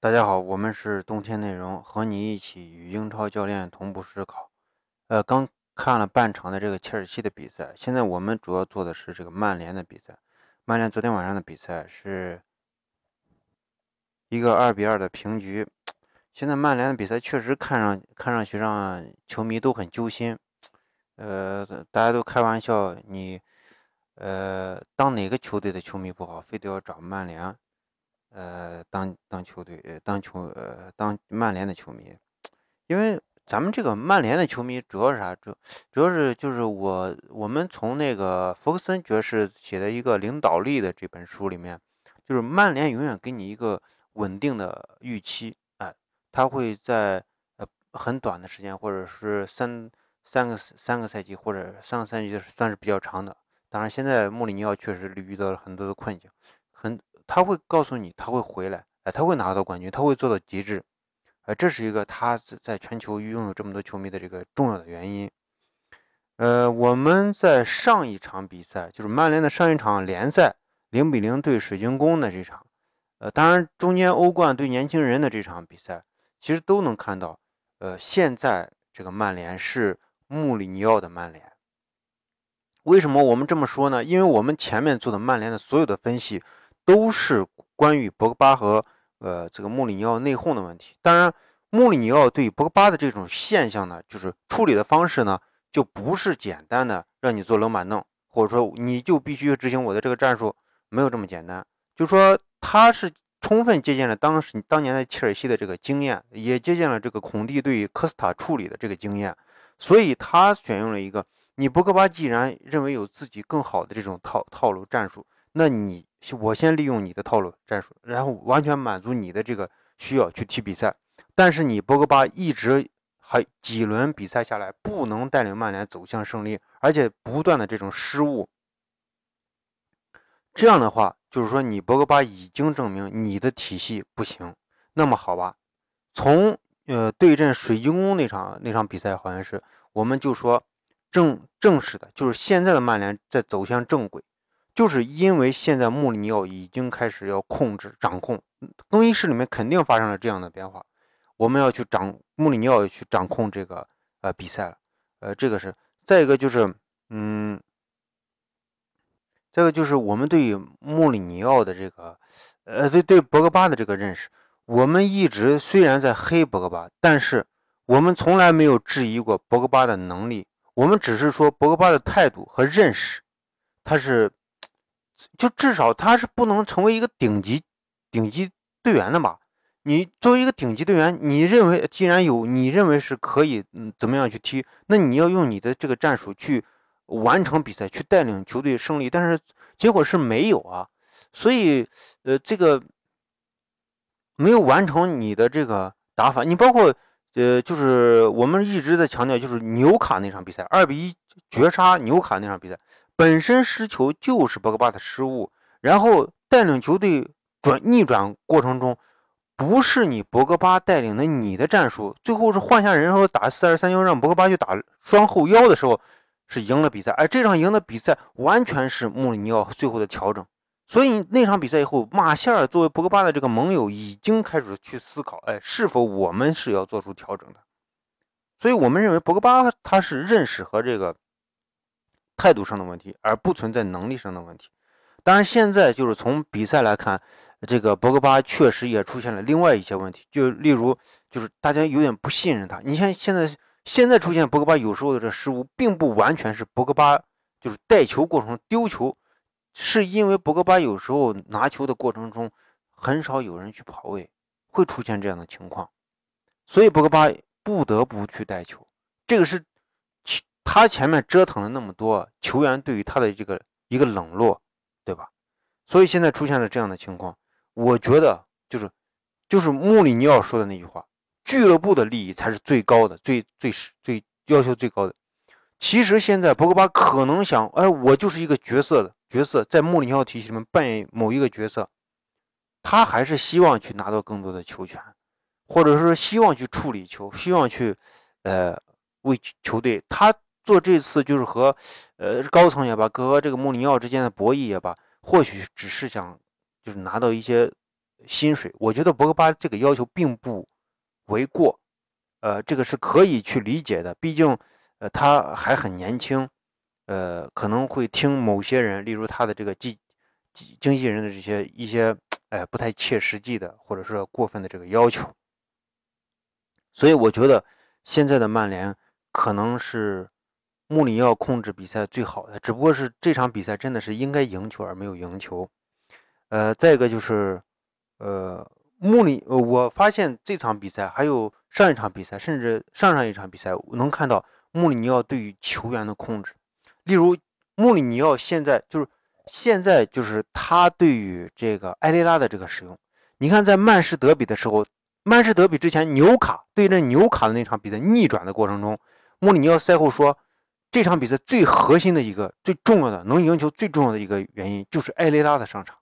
大家好，我们是冬天内容，和你一起与英超教练同步思考。呃，刚看了半场的这个切尔西的比赛，现在我们主要做的是这个曼联的比赛。曼联昨天晚上的比赛是一个二比二的平局。现在曼联的比赛确实看上看上去让球迷都很揪心。呃，大家都开玩笑，你呃当哪个球队的球迷不好，非得要找曼联。呃，当当球队，当球，呃，当曼联的球迷，因为咱们这个曼联的球迷主要是啥？主主要是就是我我们从那个福克森爵士写的一个领导力的这本书里面，就是曼联永远给你一个稳定的预期，哎，他会在呃很短的时间，或者是三三个三个赛季或者三个赛季算是比较长的。当然，现在穆里尼奥确实遇到了很多的困境，很。他会告诉你，他会回来，哎，他会拿到冠军，他会做到极致，呃，这是一个他在全球拥有这么多球迷的这个重要的原因。呃，我们在上一场比赛，就是曼联的上一场联赛零比零对水晶宫的这场，呃，当然中间欧冠对年轻人的这场比赛，其实都能看到，呃，现在这个曼联是穆里尼奥的曼联。为什么我们这么说呢？因为我们前面做的曼联的所有的分析。都是关于博格巴和呃这个穆里尼奥内讧的问题。当然，穆里尼奥对博格巴的这种现象呢，就是处理的方式呢，就不是简单的让你坐冷板凳，或者说你就必须执行我的这个战术，没有这么简单。就说他是充分借鉴了当时当年的切尔西的这个经验，也借鉴了这个孔蒂对于科斯塔处理的这个经验，所以他选用了一个你博格巴既然认为有自己更好的这种套套路战术，那你。我先利用你的套路战术，然后完全满足你的这个需要去踢比赛。但是你博格巴一直还几轮比赛下来，不能带领曼联走向胜利，而且不断的这种失误。这样的话，就是说你博格巴已经证明你的体系不行。那么好吧，从呃对阵水晶宫那场那场比赛，好像是我们就说正正式的，就是现在的曼联在走向正轨。就是因为现在穆里尼奥已经开始要控制、掌控更衣室里面肯定发生了这样的变化，我们要去掌穆里尼奥去掌控这个呃比赛了，呃，这个是再一个就是嗯，这个就是我们对于穆里尼奥的这个呃对对博格巴的这个认识，我们一直虽然在黑博格巴，但是我们从来没有质疑过博格巴的能力，我们只是说博格巴的态度和认识，他是。就至少他是不能成为一个顶级顶级队员的吧？你作为一个顶级队员，你认为既然有你认为是可以嗯怎么样去踢，那你要用你的这个战术去完成比赛，去带领球队胜利。但是结果是没有啊，所以呃这个没有完成你的这个打法。你包括呃就是我们一直在强调，就是纽卡那场比赛二比一绝杀纽卡那场比赛。本身失球就是博格巴的失误，然后带领球队转逆转过程中，不是你博格巴带领的你的战术，最后是换下人后打四二三幺，让博格巴去打双后腰的时候，是赢了比赛。而这场赢的比赛完全是穆里尼奥最后的调整。所以那场比赛以后，马歇尔作为博格巴的这个盟友，已经开始去思考，哎，是否我们是要做出调整的？所以我们认为博格巴他是认识和这个。态度上的问题，而不存在能力上的问题。当然，现在就是从比赛来看，这个博格巴确实也出现了另外一些问题，就例如，就是大家有点不信任他。你像现在现在出现博格巴有时候的这失误，并不完全是博格巴就是带球过程中丢球，是因为博格巴有时候拿球的过程中很少有人去跑位，会出现这样的情况，所以博格巴不得不去带球。这个是。他前面折腾了那么多，球员对于他的这个一个冷落，对吧？所以现在出现了这样的情况，我觉得就是就是穆里尼奥说的那句话：俱乐部的利益才是最高的，最最最要求最高的。其实现在博格巴可能想，哎，我就是一个角色的角色，在穆里尼奥体系里面扮演某一个角色，他还是希望去拿到更多的球权，或者说希望去处理球，希望去呃为球队他。做这次就是和，呃，高层也罢，和这个穆里尼奥之间的博弈也罢，或许只是想，就是拿到一些薪水，我觉得博格巴这个要求并不为过，呃，这个是可以去理解的，毕竟呃他还很年轻，呃可能会听某些人，例如他的这个经经纪人的这些一些哎不太切实际的或者说过分的这个要求，所以我觉得现在的曼联可能是。穆里尼奥控制比赛最好的，只不过是这场比赛真的是应该赢球而没有赢球。呃，再一个就是，呃，穆里，我发现这场比赛还有上一场比赛，甚至上上一场比赛，能看到穆里尼奥对于球员的控制。例如，穆里尼奥现在就是现在就是他对于这个埃雷拉的这个使用。你看，在曼市德比的时候，曼市德比之前纽卡对阵纽卡的那场比赛逆转的过程中，穆里尼奥赛后说。这场比赛最核心的一个、最重要的能赢球最重要的一个原因就是埃雷拉的上场。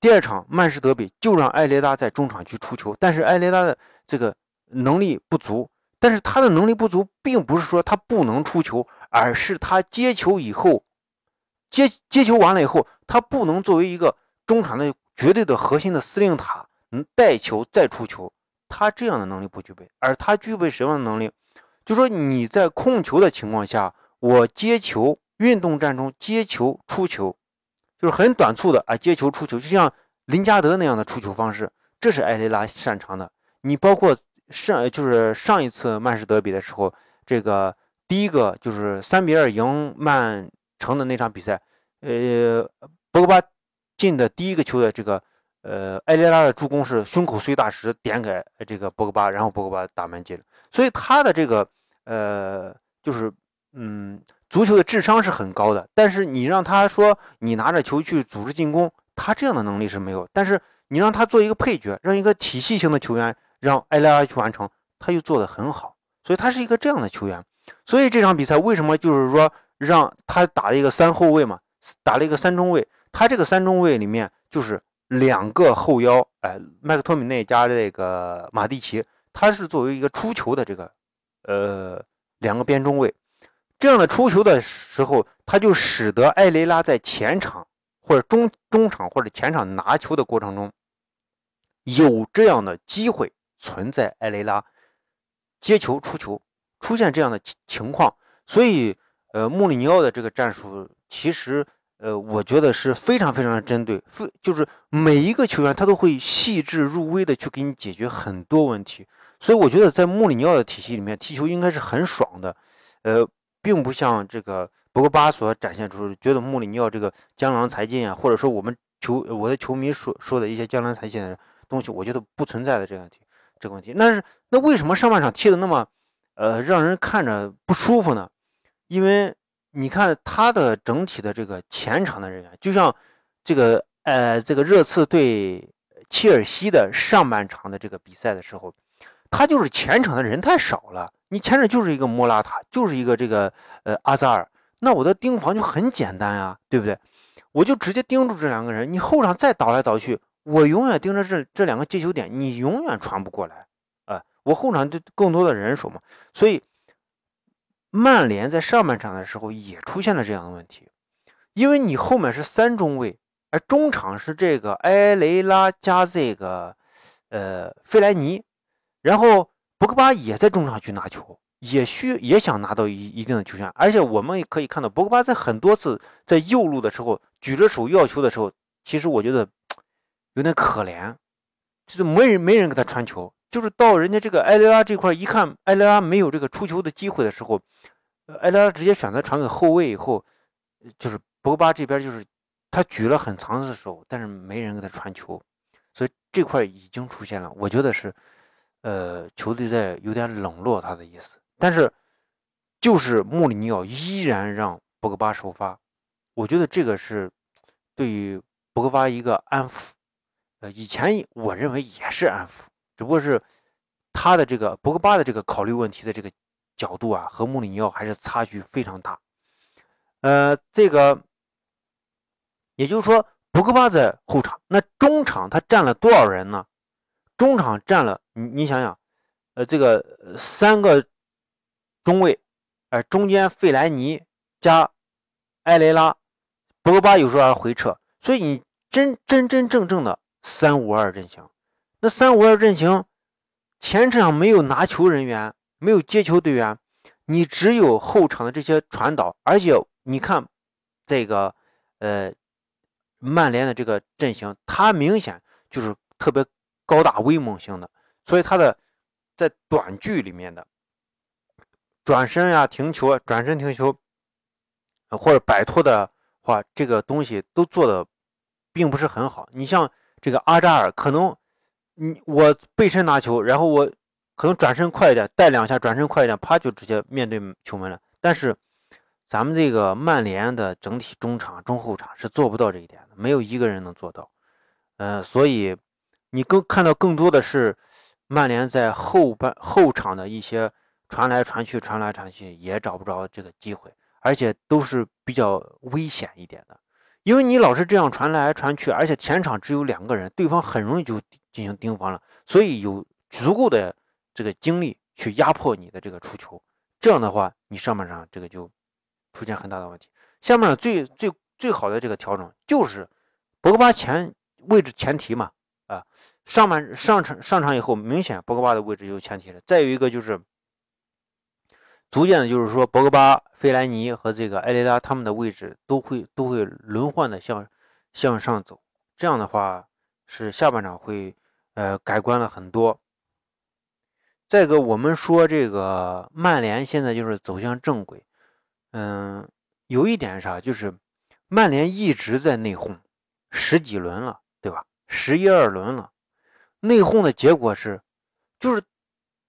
第二场曼市德比就让埃雷拉在中场去出球，但是埃雷拉的这个能力不足。但是他的能力不足，并不是说他不能出球，而是他接球以后，接接球完了以后，他不能作为一个中场的绝对的核心的司令塔，能带球再出球，他这样的能力不具备。而他具备什么能力？就说你在控球的情况下，我接球，运动战中接球出球，就是很短促的啊，接球出球，就像林加德那样的出球方式，这是埃雷拉擅长的。你包括上就是上一次曼市德比的时候，这个第一个就是三比二赢曼城的那场比赛，呃，博格巴进的第一个球的这个。呃，埃雷拉的助攻是胸口碎大石点给这个博格巴，然后博格巴打门进了。所以他的这个呃，就是嗯，足球的智商是很高的。但是你让他说你拿着球去组织进攻，他这样的能力是没有。但是你让他做一个配角，让一个体系型的球员让埃雷拉去完成，他又做得很好。所以他是一个这样的球员。所以这场比赛为什么就是说让他打了一个三后卫嘛，打了一个三中卫？他这个三中卫里面就是。两个后腰，哎，麦克托米内加这个马蒂奇，他是作为一个出球的这个，呃，两个边中卫，这样的出球的时候，他就使得埃雷拉在前场或者中中场或者前场拿球的过程中，有这样的机会存在埃雷拉接球出球出现这样的情况，所以，呃，穆里尼奥的这个战术其实。呃，我觉得是非常非常的针对，非就是每一个球员他都会细致入微的去给你解决很多问题，所以我觉得在穆里尼奥的体系里面踢球应该是很爽的，呃，并不像这个博格巴所展现出觉得穆里尼奥这个江郎才尽啊，或者说我们球我的球迷说说的一些江郎才尽的东西，我觉得不存在的这个问题，这个问题。那是那为什么上半场踢的那么呃让人看着不舒服呢？因为。你看他的整体的这个前场的人员，就像这个呃，这个热刺对切尔西的上半场的这个比赛的时候，他就是前场的人太少了。你前场就是一个莫拉塔，就是一个这个呃阿扎尔，那我的盯防就很简单啊，对不对？我就直接盯住这两个人，你后场再倒来倒去，我永远盯着这这两个接球点，你永远传不过来啊。我后场就更多的人手嘛，所以。曼联在上半场的时候也出现了这样的问题，因为你后面是三中卫，而中场是这个埃雷拉加这个呃费莱尼，然后博格巴也在中场去拿球，也需也想拿到一一定的球权，而且我们也可以看到博格巴在很多次在右路的时候举着手要球的时候，其实我觉得 有点可怜，就是没人没人给他传球。就是到人家这个埃雷拉这块一看，埃雷拉没有这个出球的机会的时候，埃雷拉直接选择传给后卫以后，就是博格巴这边就是他举了很长的手，但是没人给他传球，所以这块已经出现了，我觉得是，呃，球队在有点冷落他的意思。但是就是穆里尼奥依然让博格巴首发，我觉得这个是对于博格巴一个安抚。呃，以前我认为也是安抚。只不过是他的这个博格巴的这个考虑问题的这个角度啊，和穆里尼奥还是差距非常大。呃，这个也就是说，博格巴在后场，那中场他占了多少人呢？中场占了，你你想想，呃，这个三个中卫，呃，中间费莱尼加埃雷拉，博格巴有时候还回撤，所以你真真真正正的三五二阵型。那三五二阵型，前场没有拿球人员，没有接球队员，你只有后场的这些传导，而且你看这个呃曼联的这个阵型，它明显就是特别高大威猛型的，所以他的在短距里面的转身呀、停球、转身停球或者摆脱的话，这个东西都做的并不是很好。你像这个阿扎尔，可能你我背身拿球，然后我可能转身快一点，带两下转身快一点，啪就直接面对球门了。但是咱们这个曼联的整体中场、中后场是做不到这一点的，没有一个人能做到。呃，所以你更看到更多的是曼联在后半后场的一些传来传去、传来传去，也找不着这个机会，而且都是比较危险一点的。因为你老是这样传来传去，而且前场只有两个人，对方很容易就进行盯防了，所以有足够的这个精力去压迫你的这个出球。这样的话，你上半场这个就。出现很大的问题。下面最最最好的这个调整就是博格巴前位置前提嘛，啊，上半上场上场以后，明显博格巴的位置就前提了。再有一个就是逐渐的，就是说博格巴、费莱尼和这个埃雷拉他们的位置都会都会轮换的向向上走。这样的话是下半场会呃改观了很多。再一个，我们说这个曼联现在就是走向正轨。嗯，有一点啥，就是曼联一直在内讧，十几轮了，对吧？十一二轮了，内讧的结果是，就是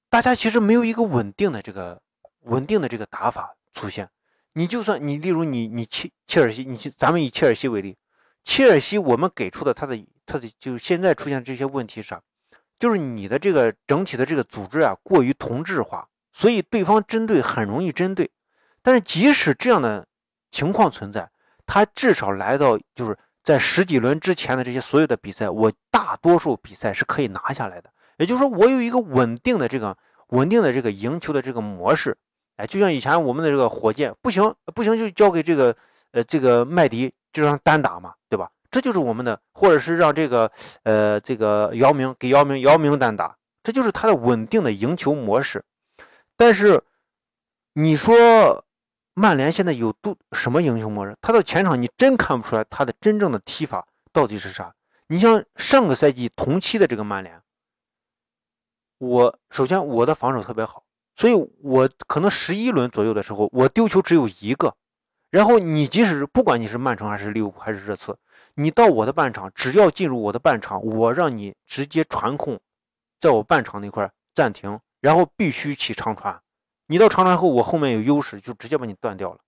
大家其实没有一个稳定的这个稳定的这个打法出现。你就算你，例如你你切切尔西，你咱们以切尔西为例，切尔西我们给出的他的他的就现在出现这些问题啥，就是你的这个整体的这个组织啊过于同质化，所以对方针对很容易针对。但是即使这样的情况存在，他至少来到就是在十几轮之前的这些所有的比赛，我大多数比赛是可以拿下来的。也就是说，我有一个稳定的这个稳定的这个赢球的这个模式。哎，就像以前我们的这个火箭，不行不行就交给这个呃这个麦迪，就让单打嘛，对吧？这就是我们的，或者是让这个呃这个姚明给姚明姚明单打，这就是他的稳定的赢球模式。但是你说。曼联现在有都什么英雄模式？他到前场你真看不出来他的真正的踢法到底是啥。你像上个赛季同期的这个曼联，我首先我的防守特别好，所以我可能十一轮左右的时候我丢球只有一个。然后你即使不管你是曼城还是利物浦还是热刺，你到我的半场，只要进入我的半场，我让你直接传控，在我半场那块暂停，然后必须起长传。你到长传后，我后面有优势，就直接把你断掉了，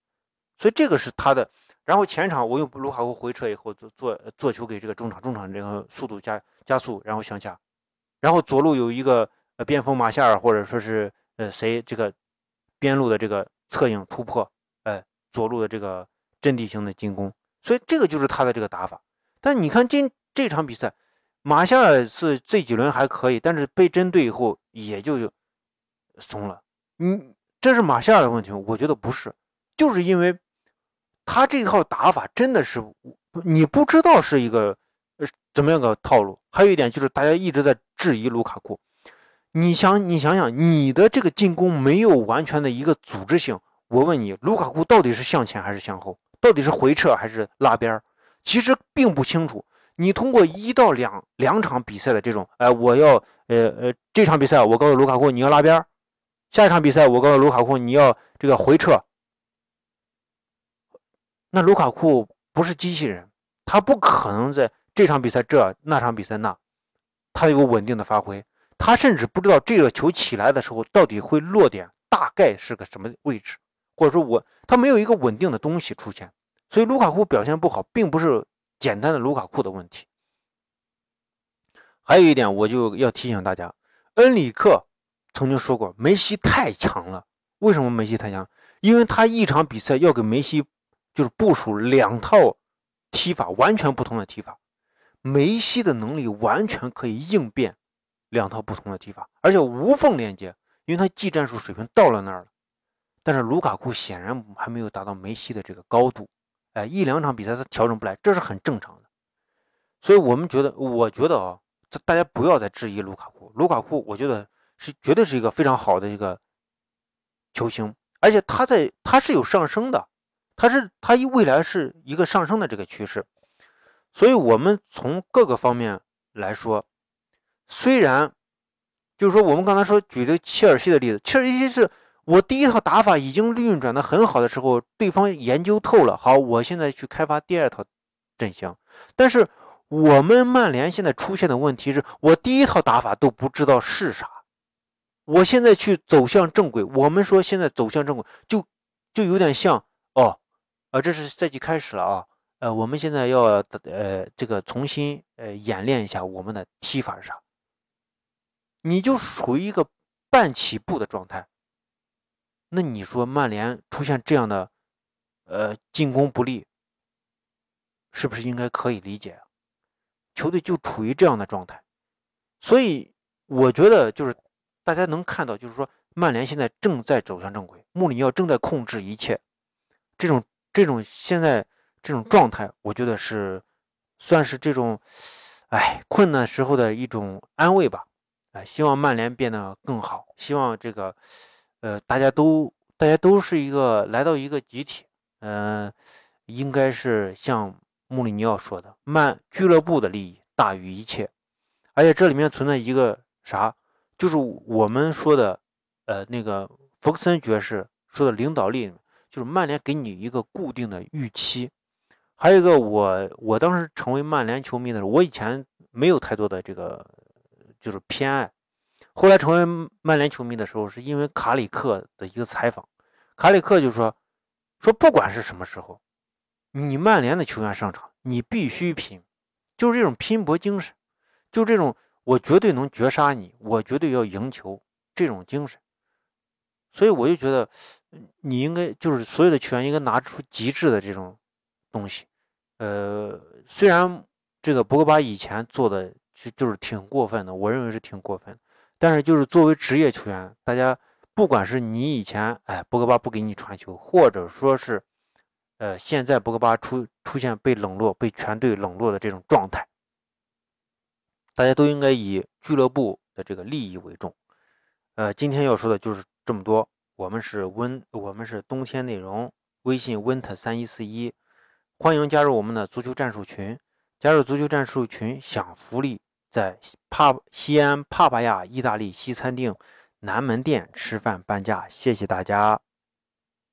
所以这个是他的。然后前场我用卢卡库回撤以后，做做做球给这个中场，中场这个速度加加速，然后向下。然后左路有一个呃边锋马夏尔或者说是呃谁这个边路的这个策应突破，哎左路的这个阵地型的进攻，所以这个就是他的这个打法。但你看今这场比赛，马夏尔是这几轮还可以，但是被针对以后也就松了。嗯，这是马夏尔的问题，我觉得不是，就是因为他这套打法真的是你不知道是一个呃怎么样的套路。还有一点就是大家一直在质疑卢卡库，你想你想想，你的这个进攻没有完全的一个组织性。我问你，卢卡库到底是向前还是向后？到底是回撤还是拉边其实并不清楚。你通过一到两两场比赛的这种，哎，我要呃呃这场比赛我告诉卢卡库你要拉边下一场比赛，我告诉卢卡库，你要这个回撤。那卢卡库不是机器人，他不可能在这场比赛这那场比赛那，他有稳定的发挥。他甚至不知道这个球起来的时候到底会落点，大概是个什么位置，或者说我他没有一个稳定的东西出现。所以卢卡库表现不好，并不是简单的卢卡库的问题。还有一点，我就要提醒大家，恩里克。曾经说过，梅西太强了。为什么梅西太强？因为他一场比赛要给梅西就是部署两套踢法，完全不同的踢法。梅西的能力完全可以应变两套不同的踢法，而且无缝连接，因为他技战术水平到了那儿了。但是卢卡库显然还没有达到梅西的这个高度。哎，一两场比赛他调整不来，这是很正常的。所以我们觉得，我觉得啊，大家不要再质疑卢卡库。卢卡库，我觉得是绝对是一个非常好的一个球星，而且他在他是有上升的，他是他未来是一个上升的这个趋势。所以，我们从各个方面来说，虽然就是说我们刚才说举的切尔西的例子，切尔西是我第一套打法已经运转的很好的时候，对方研究透了，好，我现在去开发第二套阵型，但是。我们曼联现在出现的问题是我第一套打法都不知道是啥，我现在去走向正轨。我们说现在走向正轨，就就有点像哦，呃，这是赛季开始了啊，呃，我们现在要呃这个重新呃演练一下我们的踢法是啥，你就属于一个半起步的状态。那你说曼联出现这样的呃进攻不利，是不是应该可以理解？球队就处于这样的状态，所以我觉得就是大家能看到，就是说曼联现在正在走向正轨，穆里尼奥正在控制一切，这种这种现在这种状态，我觉得是算是这种，哎，困难时候的一种安慰吧。哎，希望曼联变得更好，希望这个，呃，大家都大家都是一个来到一个集体，嗯，应该是像。穆里尼奥说的：“曼俱乐部的利益大于一切，而且这里面存在一个啥，就是我们说的，呃，那个福克森爵士说的领导力，就是曼联给你一个固定的预期。还有一个，我我当时成为曼联球迷的时候，我以前没有太多的这个就是偏爱，后来成为曼联球迷的时候，是因为卡里克的一个采访，卡里克就说，说不管是什么时候。”你曼联的球员上场，你必须拼，就是这种拼搏精神，就这种我绝对能绝杀你，我绝对要赢球这种精神。所以我就觉得，你应该就是所有的球员应该拿出极致的这种东西。呃，虽然这个博格巴以前做的就就是挺过分的，我认为是挺过分，但是就是作为职业球员，大家不管是你以前哎博格巴不给你传球，或者说是。呃，现在博格巴出出现被冷落、被全队冷落的这种状态，大家都应该以俱乐部的这个利益为重。呃，今天要说的就是这么多。我们是温，我们是冬天内容，微信 winter 三一四一，欢迎加入我们的足球战术群。加入足球战术群享福利，在帕西安帕帕亚意大利西餐厅南门店吃饭半价。谢谢大家。